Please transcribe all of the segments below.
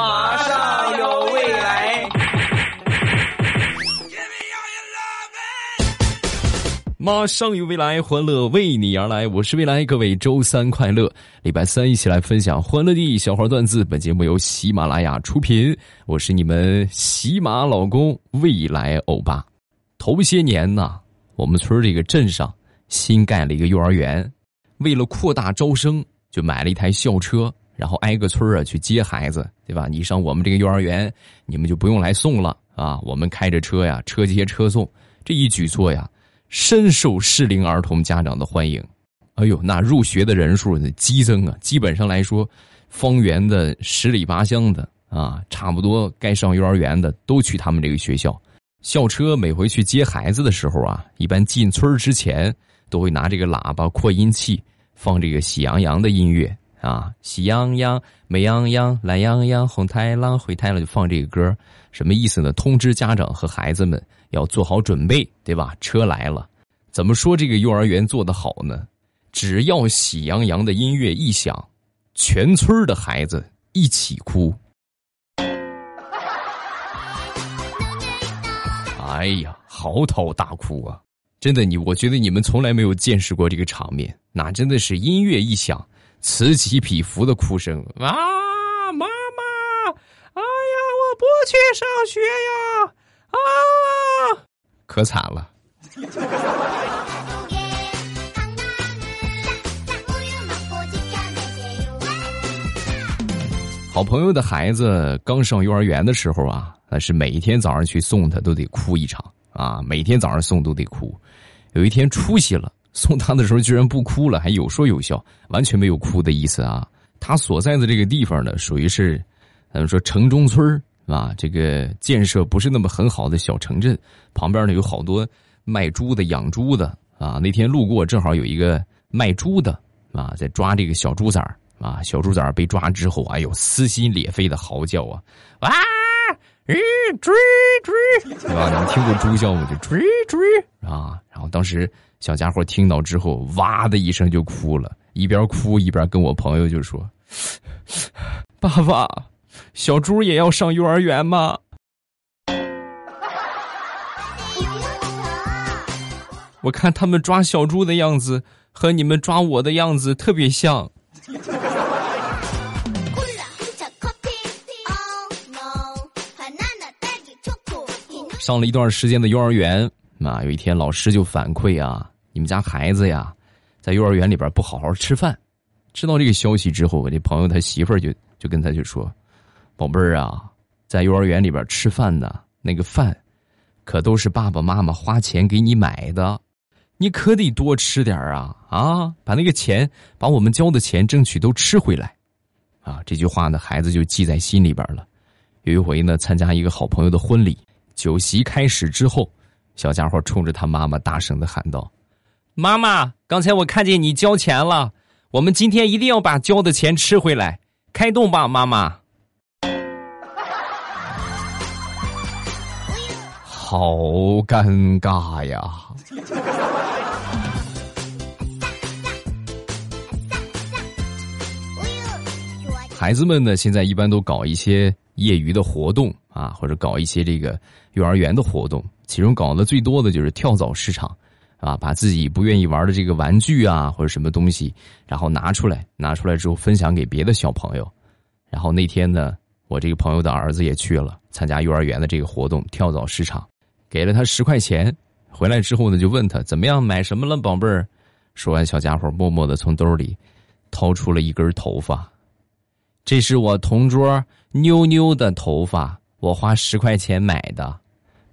马上有未来。马上有未来，欢乐为你而来。我是未来，各位周三快乐！礼拜三一起来分享欢乐的小花段子。本节目由喜马拉雅出品，我是你们喜马老公未来欧巴。头些年呢，我们村这个镇上新盖了一个幼儿园，为了扩大招生，就买了一台校车，然后挨个村啊去接孩子，对吧？你上我们这个幼儿园，你们就不用来送了啊，我们开着车呀，车接车送。这一举措呀。深受适龄儿童家长的欢迎，哎呦，那入学的人数激增啊！基本上来说，方圆的十里八乡的啊，差不多该上幼儿园的都去他们这个学校。校车每回去接孩子的时候啊，一般进村之前都会拿这个喇叭扩音器放这个喜羊羊的音乐啊，喜羊羊、美羊羊、懒羊羊、红太狼、灰太狼，就放这个歌，什么意思呢？通知家长和孩子们。要做好准备，对吧？车来了，怎么说这个幼儿园做得好呢？只要喜羊羊的音乐一响，全村的孩子一起哭。哎呀，嚎啕大哭啊！真的，你我觉得你们从来没有见识过这个场面，那真的是音乐一响，此起彼伏的哭声啊！妈妈，哎呀，我不去上学呀！啊，可惨了！好朋友的孩子刚上幼儿园的时候啊，那是每一天早上去送他都得哭一场啊，每天早上送都得哭。有一天出息了，送他的时候居然不哭了，还有说有笑，完全没有哭的意思啊。他所在的这个地方呢，属于是，咱们说城中村啊，这个建设不是那么很好的小城镇，旁边呢有好多卖猪的、养猪的啊。那天路过，正好有一个卖猪的啊，在抓这个小猪崽儿啊。小猪崽儿被抓之后，哎呦，撕心裂肺的嚎叫啊！啊，追，追追，对吧？你们听过猪叫吗？就追追啊。然后当时小家伙听到之后，哇的一声就哭了，一边哭一边跟我朋友就说：“爸爸。”小猪也要上幼儿园吗？我看他们抓小猪的样子和你们抓我的样子特别像。上了一段时间的幼儿园，啊，有一天老师就反馈啊，你们家孩子呀，在幼儿园里边不好好吃饭。知道这个消息之后，我这朋友他媳妇儿就就跟他就说。宝贝儿啊，在幼儿园里边吃饭的那个饭，可都是爸爸妈妈花钱给你买的，你可得多吃点啊啊！把那个钱，把我们交的钱争取都吃回来，啊！这句话呢，孩子就记在心里边了。有一回呢，参加一个好朋友的婚礼，酒席开始之后，小家伙冲着他妈妈大声的喊道：“妈妈，刚才我看见你交钱了，我们今天一定要把交的钱吃回来，开动吧，妈妈。”好尴尬呀！孩子们呢，现在一般都搞一些业余的活动啊，或者搞一些这个幼儿园的活动。其中搞的最多的就是跳蚤市场，啊，把自己不愿意玩的这个玩具啊，或者什么东西，然后拿出来，拿出来之后分享给别的小朋友。然后那天呢，我这个朋友的儿子也去了参加幼儿园的这个活动——跳蚤市场。给了他十块钱，回来之后呢，就问他怎么样，买什么了，宝贝儿。说完，小家伙默默的从兜里掏出了一根头发，这是我同桌妞妞的头发，我花十块钱买的。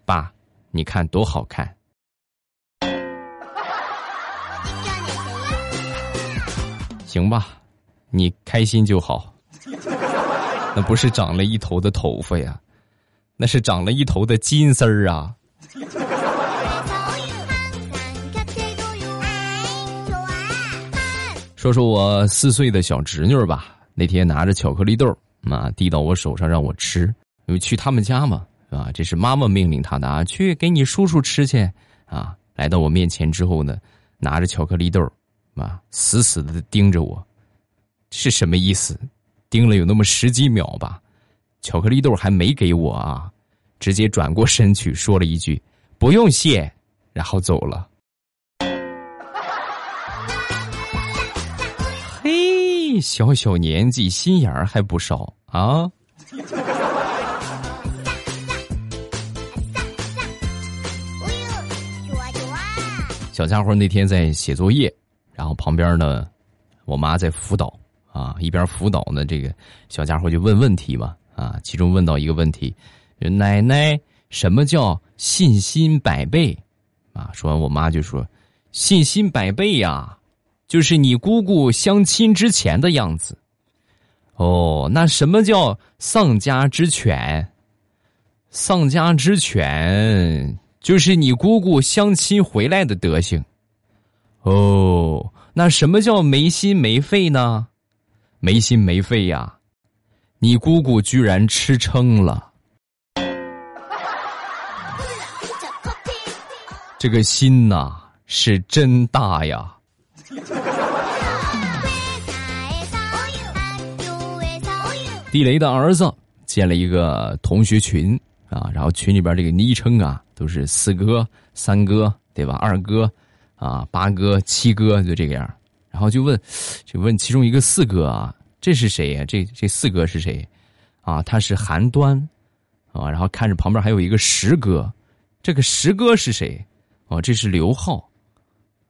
爸，你看多好看。行吧，你开心就好。那不是长了一头的头发呀，那是长了一头的金丝儿啊。说说我四岁的小侄女吧，那天拿着巧克力豆啊递到我手上让我吃，因为去他们家嘛，啊，这是妈妈命令他的啊，去给你叔叔吃去啊。来到我面前之后呢，拿着巧克力豆啊，死死的盯着我，是什么意思？盯了有那么十几秒吧，巧克力豆还没给我啊，直接转过身去说了一句：“不用谢。”然后走了。嘿，小小年纪心眼儿还不少啊！小家伙那天在写作业，然后旁边呢，我妈在辅导啊，一边辅导呢，这个小家伙就问问题嘛啊，其中问到一个问题：奶奶，什么叫信心百倍？啊，说完我妈就说：“信心百倍呀，就是你姑姑相亲之前的样子。”哦，那什么叫丧家之犬？丧家之犬。就是你姑姑相亲回来的德行，哦，那什么叫没心没肺呢？没心没肺呀，你姑姑居然吃撑了，这个心呐是真大呀。地雷的儿子建了一个同学群。啊，然后群里边这个昵称啊，都是四哥、三哥，对吧？二哥，啊，八哥、七哥，就这个样。然后就问，就问其中一个四哥啊，这是谁呀？这这四哥是谁？啊，他是韩端，啊，然后看着旁边还有一个十哥，这个十哥是谁？哦，这是刘浩，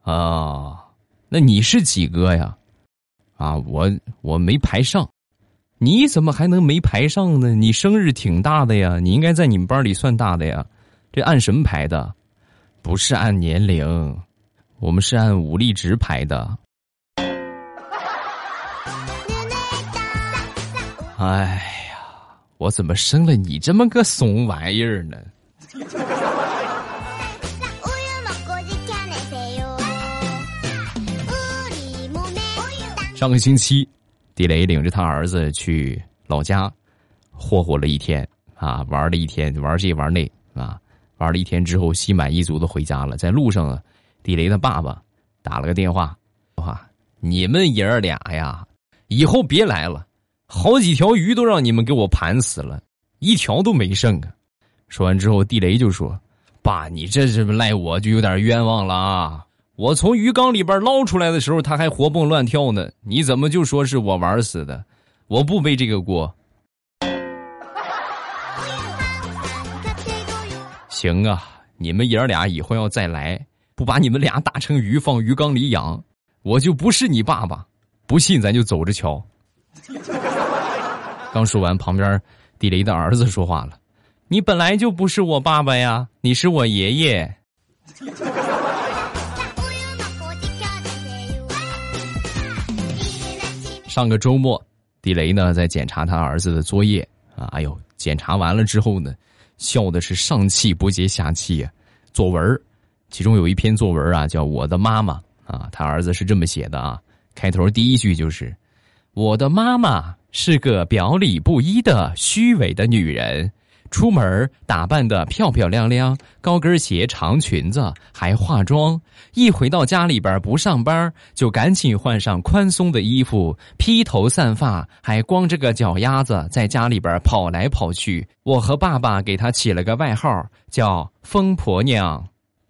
啊，那你是几哥呀？啊，我我没排上。你怎么还能没排上呢？你生日挺大的呀，你应该在你们班里算大的呀。这按什么排的？不是按年龄，我们是按武力值排的。哎呀，我怎么生了你这么个怂玩意儿呢？上个星期。地雷领着他儿子去老家，霍霍了一天啊，玩了一天，玩这玩那啊，玩了一天之后，心满意足的回家了。在路上啊，地雷的爸爸打了个电话，话你们爷儿俩呀，以后别来了，好几条鱼都让你们给我盘死了，一条都没剩啊。说完之后，地雷就说：“爸，你这是不赖我就有点冤枉了啊。”我从鱼缸里边捞出来的时候，它还活蹦乱跳呢。你怎么就说是我玩死的？我不背这个锅。行啊，你们爷儿俩以后要再来，不把你们俩打成鱼放鱼缸里养，我就不是你爸爸。不信咱就走着瞧。刚说完，旁边地雷的儿子说话了：“你本来就不是我爸爸呀，你是我爷爷。”上个周末，地雷呢在检查他儿子的作业啊，哎呦，检查完了之后呢，笑的是上气不接下气。作文其中有一篇作文啊，叫《我的妈妈》啊，他儿子是这么写的啊，开头第一句就是“我的妈妈是个表里不一的虚伪的女人”。出门打扮的漂漂亮亮，高跟鞋、长裙子，还化妆。一回到家里边不上班，就赶紧换上宽松的衣服，披头散发，还光着个脚丫子在家里边跑来跑去。我和爸爸给他起了个外号，叫“疯婆娘”。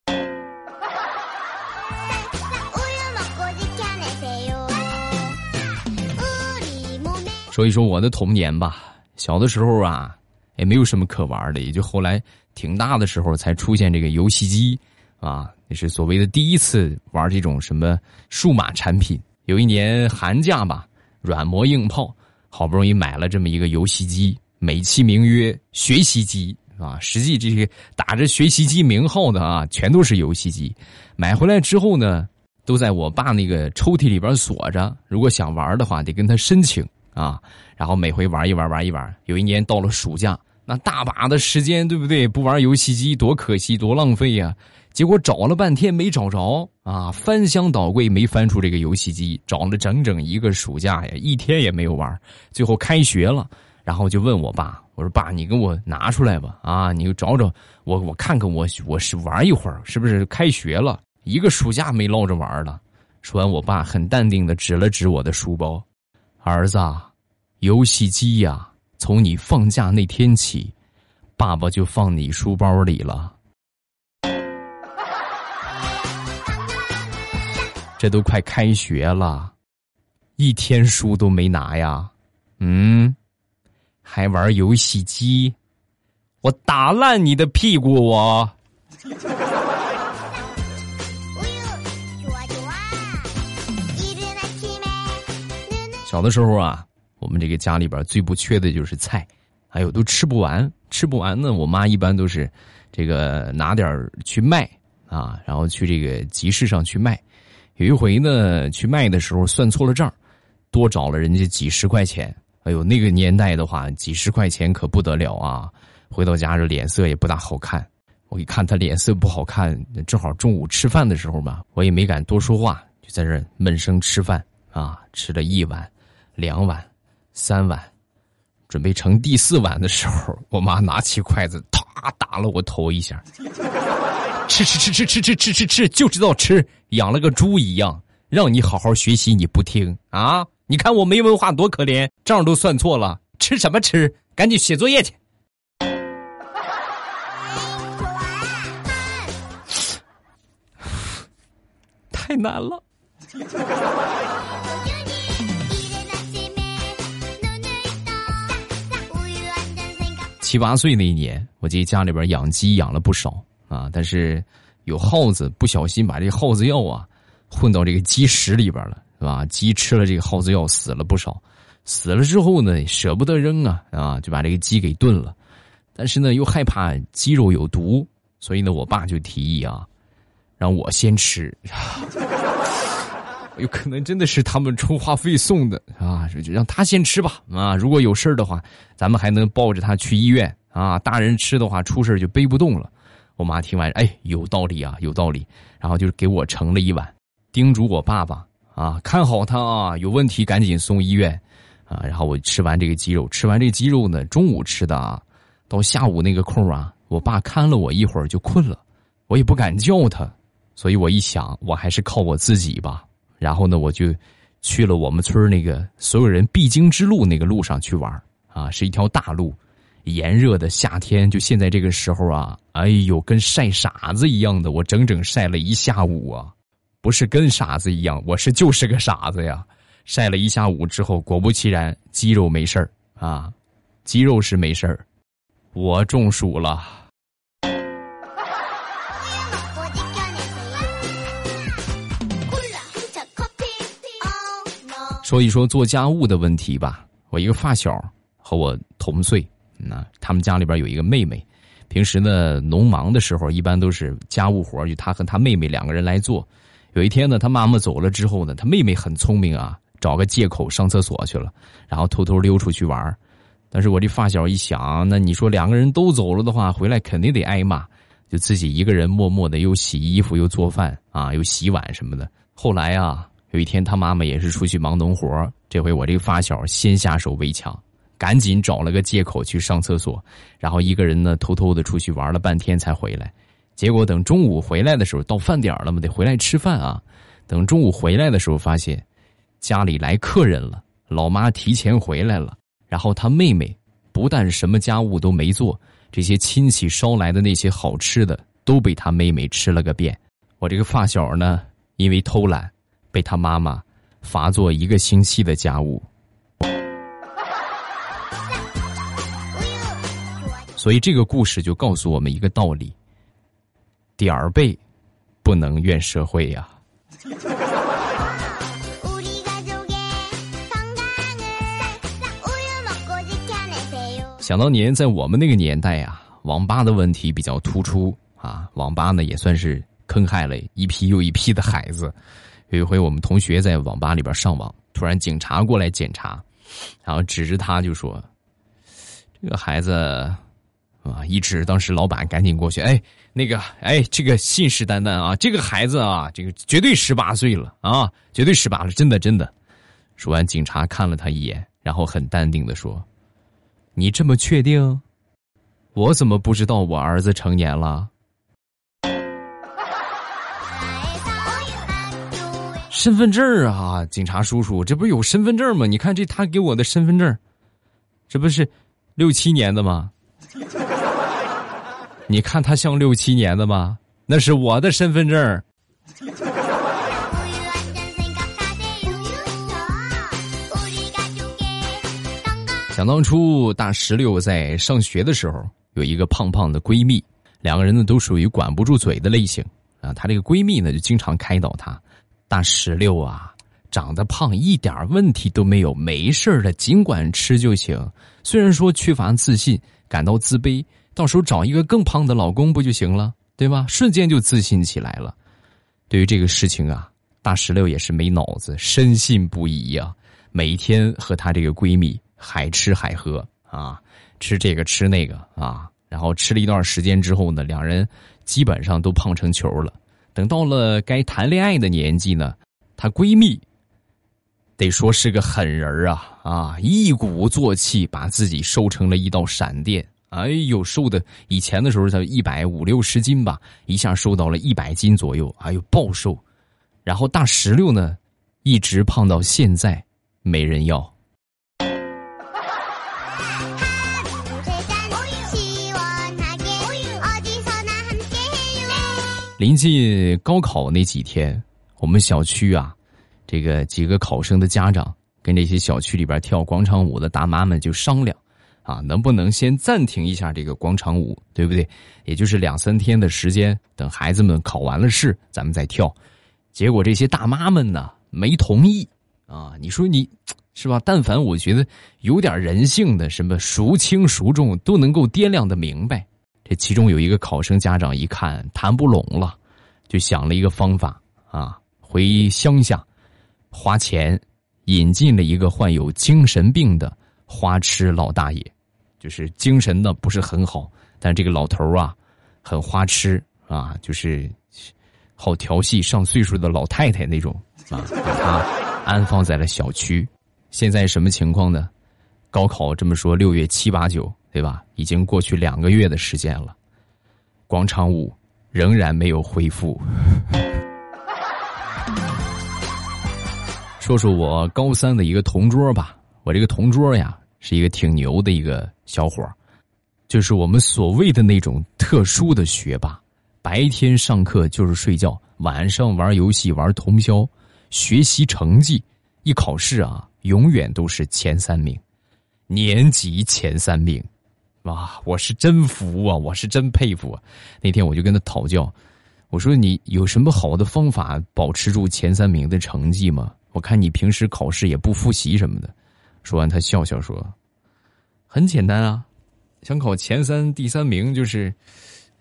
说一说我的童年吧，小的时候啊。也没有什么可玩的，也就后来挺大的时候才出现这个游戏机，啊，那是所谓的第一次玩这种什么数码产品。有一年寒假吧，软磨硬泡，好不容易买了这么一个游戏机，美其名曰学习机啊，实际这些打着学习机名号的啊，全都是游戏机。买回来之后呢，都在我爸那个抽屉里边锁着，如果想玩的话，得跟他申请啊。然后每回玩一玩，玩一玩。有一年到了暑假。那大把的时间，对不对？不玩游戏机多可惜，多浪费呀！结果找了半天没找着啊，翻箱倒柜没翻出这个游戏机，找了整整一个暑假呀，一天也没有玩。最后开学了，然后就问我爸：“我说爸，你给我拿出来吧，啊，你找找我，我看看我我是玩一会儿，是不是开学了？一个暑假没捞着玩了。”说完，我爸很淡定的指了指我的书包：“儿子，游戏机呀。”从你放假那天起，爸爸就放你书包里了。这都快开学了，一天书都没拿呀？嗯，还玩游戏机？我打烂你的屁股！我。小的时候啊，我们这个家里边最不缺的就是菜，还有都吃不完，吃不完呢。我妈一般都是这个拿点去卖啊，然后去这个集市上去卖。有一回呢，去卖的时候算错了账，多找了人家几十块钱。哎呦，那个年代的话，几十块钱可不得了啊！回到家这脸色也不大好看。我一看他脸色不好看，正好中午吃饭的时候嘛，我也没敢多说话，就在这闷声吃饭啊，吃了一碗。两碗，三碗，准备盛第四碗的时候，我妈拿起筷子，啪打了我头一下。吃吃吃吃吃吃吃吃吃，就知道吃，养了个猪一样。让你好好学习，你不听啊？你看我没文化多可怜，账都算错了，吃什么吃？赶紧写作业去。太难了。七八岁那一年，我记得家里边养鸡养了不少啊，但是有耗子不小心把这个耗子药啊混到这个鸡食里边了，是吧？鸡吃了这个耗子药死了不少，死了之后呢，舍不得扔啊啊，就把这个鸡给炖了，但是呢又害怕鸡肉有毒，所以呢，我爸就提议啊，让我先吃。有可能真的是他们充话费送的啊，就让他先吃吧啊！如果有事儿的话，咱们还能抱着他去医院啊。大人吃的话，出事就背不动了。我妈听完，哎，有道理啊，有道理。然后就给我盛了一碗，叮嘱我爸爸啊，看好他啊，有问题赶紧送医院啊。然后我吃完这个鸡肉，吃完这个鸡肉呢，中午吃的啊，到下午那个空啊，我爸看了我一会儿就困了，我也不敢叫他，所以我一想，我还是靠我自己吧。然后呢，我就去了我们村那个所有人必经之路那个路上去玩啊，是一条大路，炎热的夏天，就现在这个时候啊，哎呦，跟晒傻子一样的，我整整晒了一下午啊，不是跟傻子一样，我是就是个傻子呀，晒了一下午之后，果不其然，肌肉没事儿啊，肌肉是没事儿，我中暑了。说一说做家务的问题吧。我一个发小和我同岁，那他们家里边有一个妹妹，平时呢农忙的时候，一般都是家务活就他和他妹妹两个人来做。有一天呢，他妈妈走了之后呢，他妹妹很聪明啊，找个借口上厕所去了，然后偷偷溜出去玩。但是我这发小一想，那你说两个人都走了的话，回来肯定得挨骂，就自己一个人默默的又洗衣服又做饭啊，又洗碗什么的。后来啊。有一天，他妈妈也是出去忙农活这回我这个发小先下手为强，赶紧找了个借口去上厕所，然后一个人呢偷偷的出去玩了半天才回来。结果等中午回来的时候，到饭点了嘛，得回来吃饭啊。等中午回来的时候，发现家里来客人了，老妈提前回来了。然后他妹妹不但什么家务都没做，这些亲戚捎来的那些好吃的都被他妹妹吃了个遍。我这个发小呢，因为偷懒。被他妈妈罚做一个星期的家务，所以这个故事就告诉我们一个道理：点儿背不能怨社会呀。想当年在我们那个年代呀，网吧的问题比较突出啊，网吧呢也算是坑害了一批又一批的孩子。有一回，我们同学在网吧里边上网，突然警察过来检查，然后指着他就说：“这个孩子，啊，一指当时老板赶紧过去，哎，那个，哎，这个信誓旦旦啊，这个孩子啊，这个绝对十八岁了啊，绝对十八了，真的真的。”说完，警察看了他一眼，然后很淡定的说：“你这么确定？我怎么不知道我儿子成年了？”身份证啊，警察叔叔，这不是有身份证吗？你看这他给我的身份证，这不是六七年的吗？你看他像六七年的吗？那是我的身份证。想当初大石榴在上学的时候，有一个胖胖的闺蜜，两个人呢都属于管不住嘴的类型啊。她这个闺蜜呢就经常开导她：“大石榴啊，长得胖一点问题都没有，没事的，尽管吃就行。虽然说缺乏自信，感到自卑，到时候找一个更胖的老公不就行了，对吧？瞬间就自信起来了。对于这个事情啊，大石榴也是没脑子，深信不疑呀。每天和她这个闺蜜。海吃海喝啊，吃这个吃那个啊，然后吃了一段时间之后呢，两人基本上都胖成球了。等到了该谈恋爱的年纪呢，她闺蜜得说是个狠人啊啊，一鼓作气把自己瘦成了一道闪电。哎呦，瘦的以前的时候才一百五六十斤吧，一下瘦到了一百斤左右，哎呦暴瘦。然后大石榴呢，一直胖到现在，没人要。临近高考那几天，我们小区啊，这个几个考生的家长跟这些小区里边跳广场舞的大妈们就商量，啊，能不能先暂停一下这个广场舞，对不对？也就是两三天的时间，等孩子们考完了试，咱们再跳。结果这些大妈们呢，没同意啊。你说你是吧？但凡我觉得有点人性的，什么孰轻孰重，都能够掂量的明白。这其中有一个考生家长一看谈不拢了，就想了一个方法啊，回乡下花钱引进了一个患有精神病的花痴老大爷，就是精神呢不是很好，但这个老头啊很花痴啊，就是好调戏上岁数的老太太那种啊，把他安放在了小区。现在什么情况呢？高考这么说，六月七八九。对吧？已经过去两个月的时间了，广场舞仍然没有恢复。说说我高三的一个同桌吧，我这个同桌呀是一个挺牛的一个小伙就是我们所谓的那种特殊的学霸，白天上课就是睡觉，晚上玩游戏玩通宵，学习成绩一考试啊，永远都是前三名，年级前三名。哇，我是真服啊！我是真佩服啊！那天我就跟他讨教，我说你有什么好的方法保持住前三名的成绩吗？我看你平时考试也不复习什么的。说完，他笑笑说：“很简单啊，想考前三、第三名就是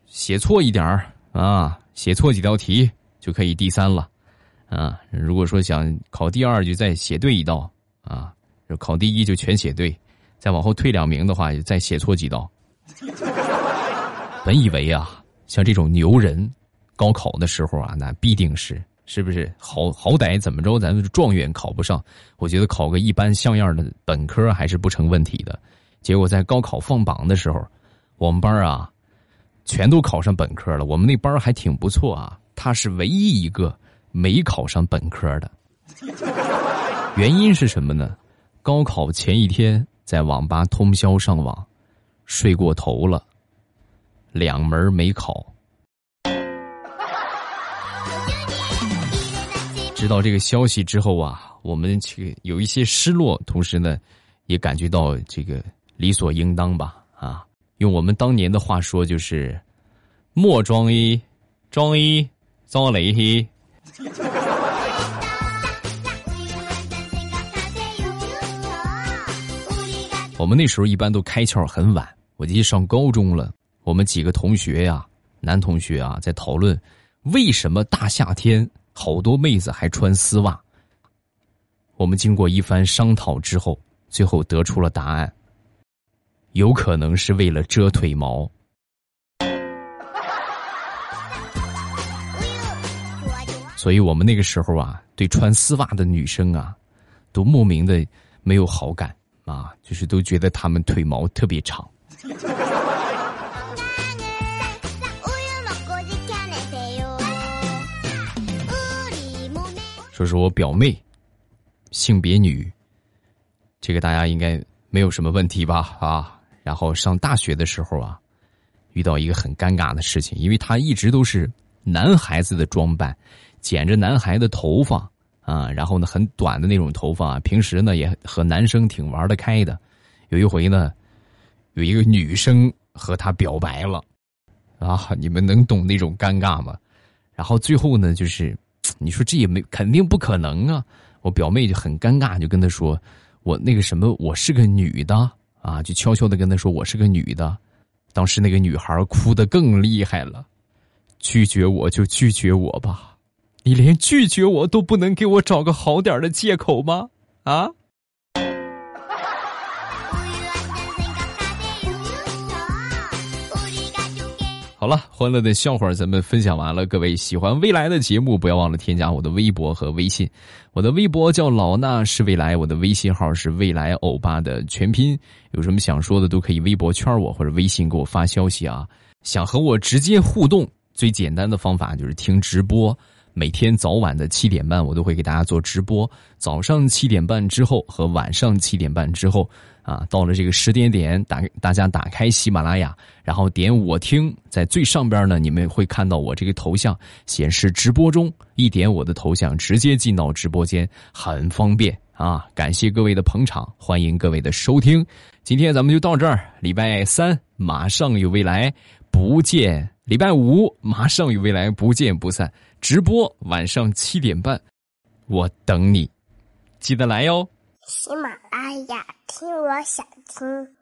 写错一点儿啊，写错几道题就可以第三了啊。如果说想考第二，就再写对一道啊，就考第一就全写对。”再往后退两名的话，再写错几道。本以为啊，像这种牛人，高考的时候啊，那必定是是不是好好歹怎么着，咱们状元考不上，我觉得考个一般像样的本科还是不成问题的。结果在高考放榜的时候，我们班啊，全都考上本科了。我们那班还挺不错啊，他是唯一一个没考上本科的。原因是什么呢？高考前一天。在网吧通宵上网，睡过头了，两门没考。知道这个消息之后啊，我们去有一些失落，同时呢，也感觉到这个理所应当吧。啊，用我们当年的话说，就是莫装一，装一遭雷嘿。我们那时候一般都开窍很晚，我记得上高中了，我们几个同学呀，男同学啊，在讨论为什么大夏天好多妹子还穿丝袜。我们经过一番商讨之后，最后得出了答案：有可能是为了遮腿毛。所以我们那个时候啊，对穿丝袜的女生啊，都莫名的没有好感。啊，就是都觉得他们腿毛特别长。说说我表妹，性别女，这个大家应该没有什么问题吧？啊，然后上大学的时候啊，遇到一个很尴尬的事情，因为他一直都是男孩子的装扮，剪着男孩的头发啊，然后呢很短的那种头发，平时呢也和男生挺玩得开的。有一回呢，有一个女生和他表白了，啊，你们能懂那种尴尬吗？然后最后呢，就是你说这也没肯定不可能啊。我表妹就很尴尬，就跟他说：“我那个什么，我是个女的啊！”就悄悄的跟他说：“我是个女的。”当时那个女孩哭得更厉害了，拒绝我就拒绝我吧，你连拒绝我都不能给我找个好点的借口吗？啊？好了，欢乐的笑话咱们分享完了。各位喜欢未来的节目，不要忘了添加我的微博和微信。我的微博叫老衲是未来，我的微信号是未来欧巴的全拼。有什么想说的，都可以微博圈我或者微信给我发消息啊。想和我直接互动，最简单的方法就是听直播。每天早晚的七点半，我都会给大家做直播。早上七点半之后和晚上七点半之后，啊，到了这个十点点，打大家打开喜马拉雅，然后点我听，在最上边呢，你们会看到我这个头像显示直播中，一点我的头像，直接进到直播间，很方便啊！感谢各位的捧场，欢迎各位的收听。今天咱们就到这儿，礼拜三马上有未来，不见。礼拜五马上与未来不见不散，直播晚上七点半，我等你，记得来哟。喜马拉雅听，我想听。